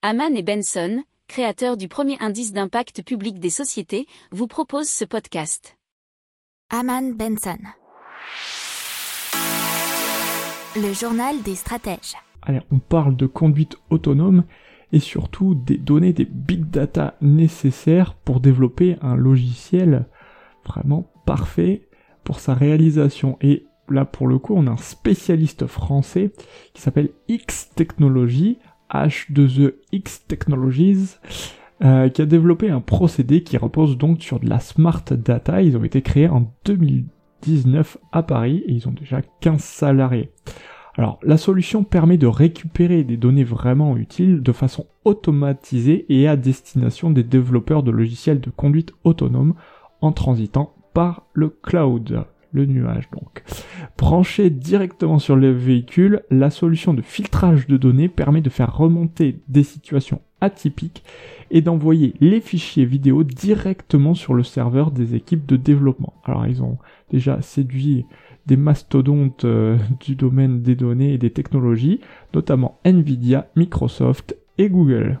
Haman et Benson, créateurs du premier indice d'impact public des sociétés, vous proposent ce podcast. Haman Benson. Le journal des stratèges. Allez, on parle de conduite autonome et surtout des données des big data nécessaires pour développer un logiciel vraiment parfait pour sa réalisation. Et là, pour le coup, on a un spécialiste français qui s'appelle X Technology, H2E X Technologies, euh, qui a développé un procédé qui repose donc sur de la smart data. Ils ont été créés en 2019 à Paris et ils ont déjà 15 salariés. Alors, la solution permet de récupérer des données vraiment utiles de façon automatisée et à destination des développeurs de logiciels de conduite autonome en transitant par le cloud, le nuage donc. Branché directement sur le véhicule, la solution de filtrage de données permet de faire remonter des situations atypiques et d'envoyer les fichiers vidéo directement sur le serveur des équipes de développement. Alors ils ont déjà séduit des mastodontes euh, du domaine des données et des technologies, notamment Nvidia, Microsoft et Google.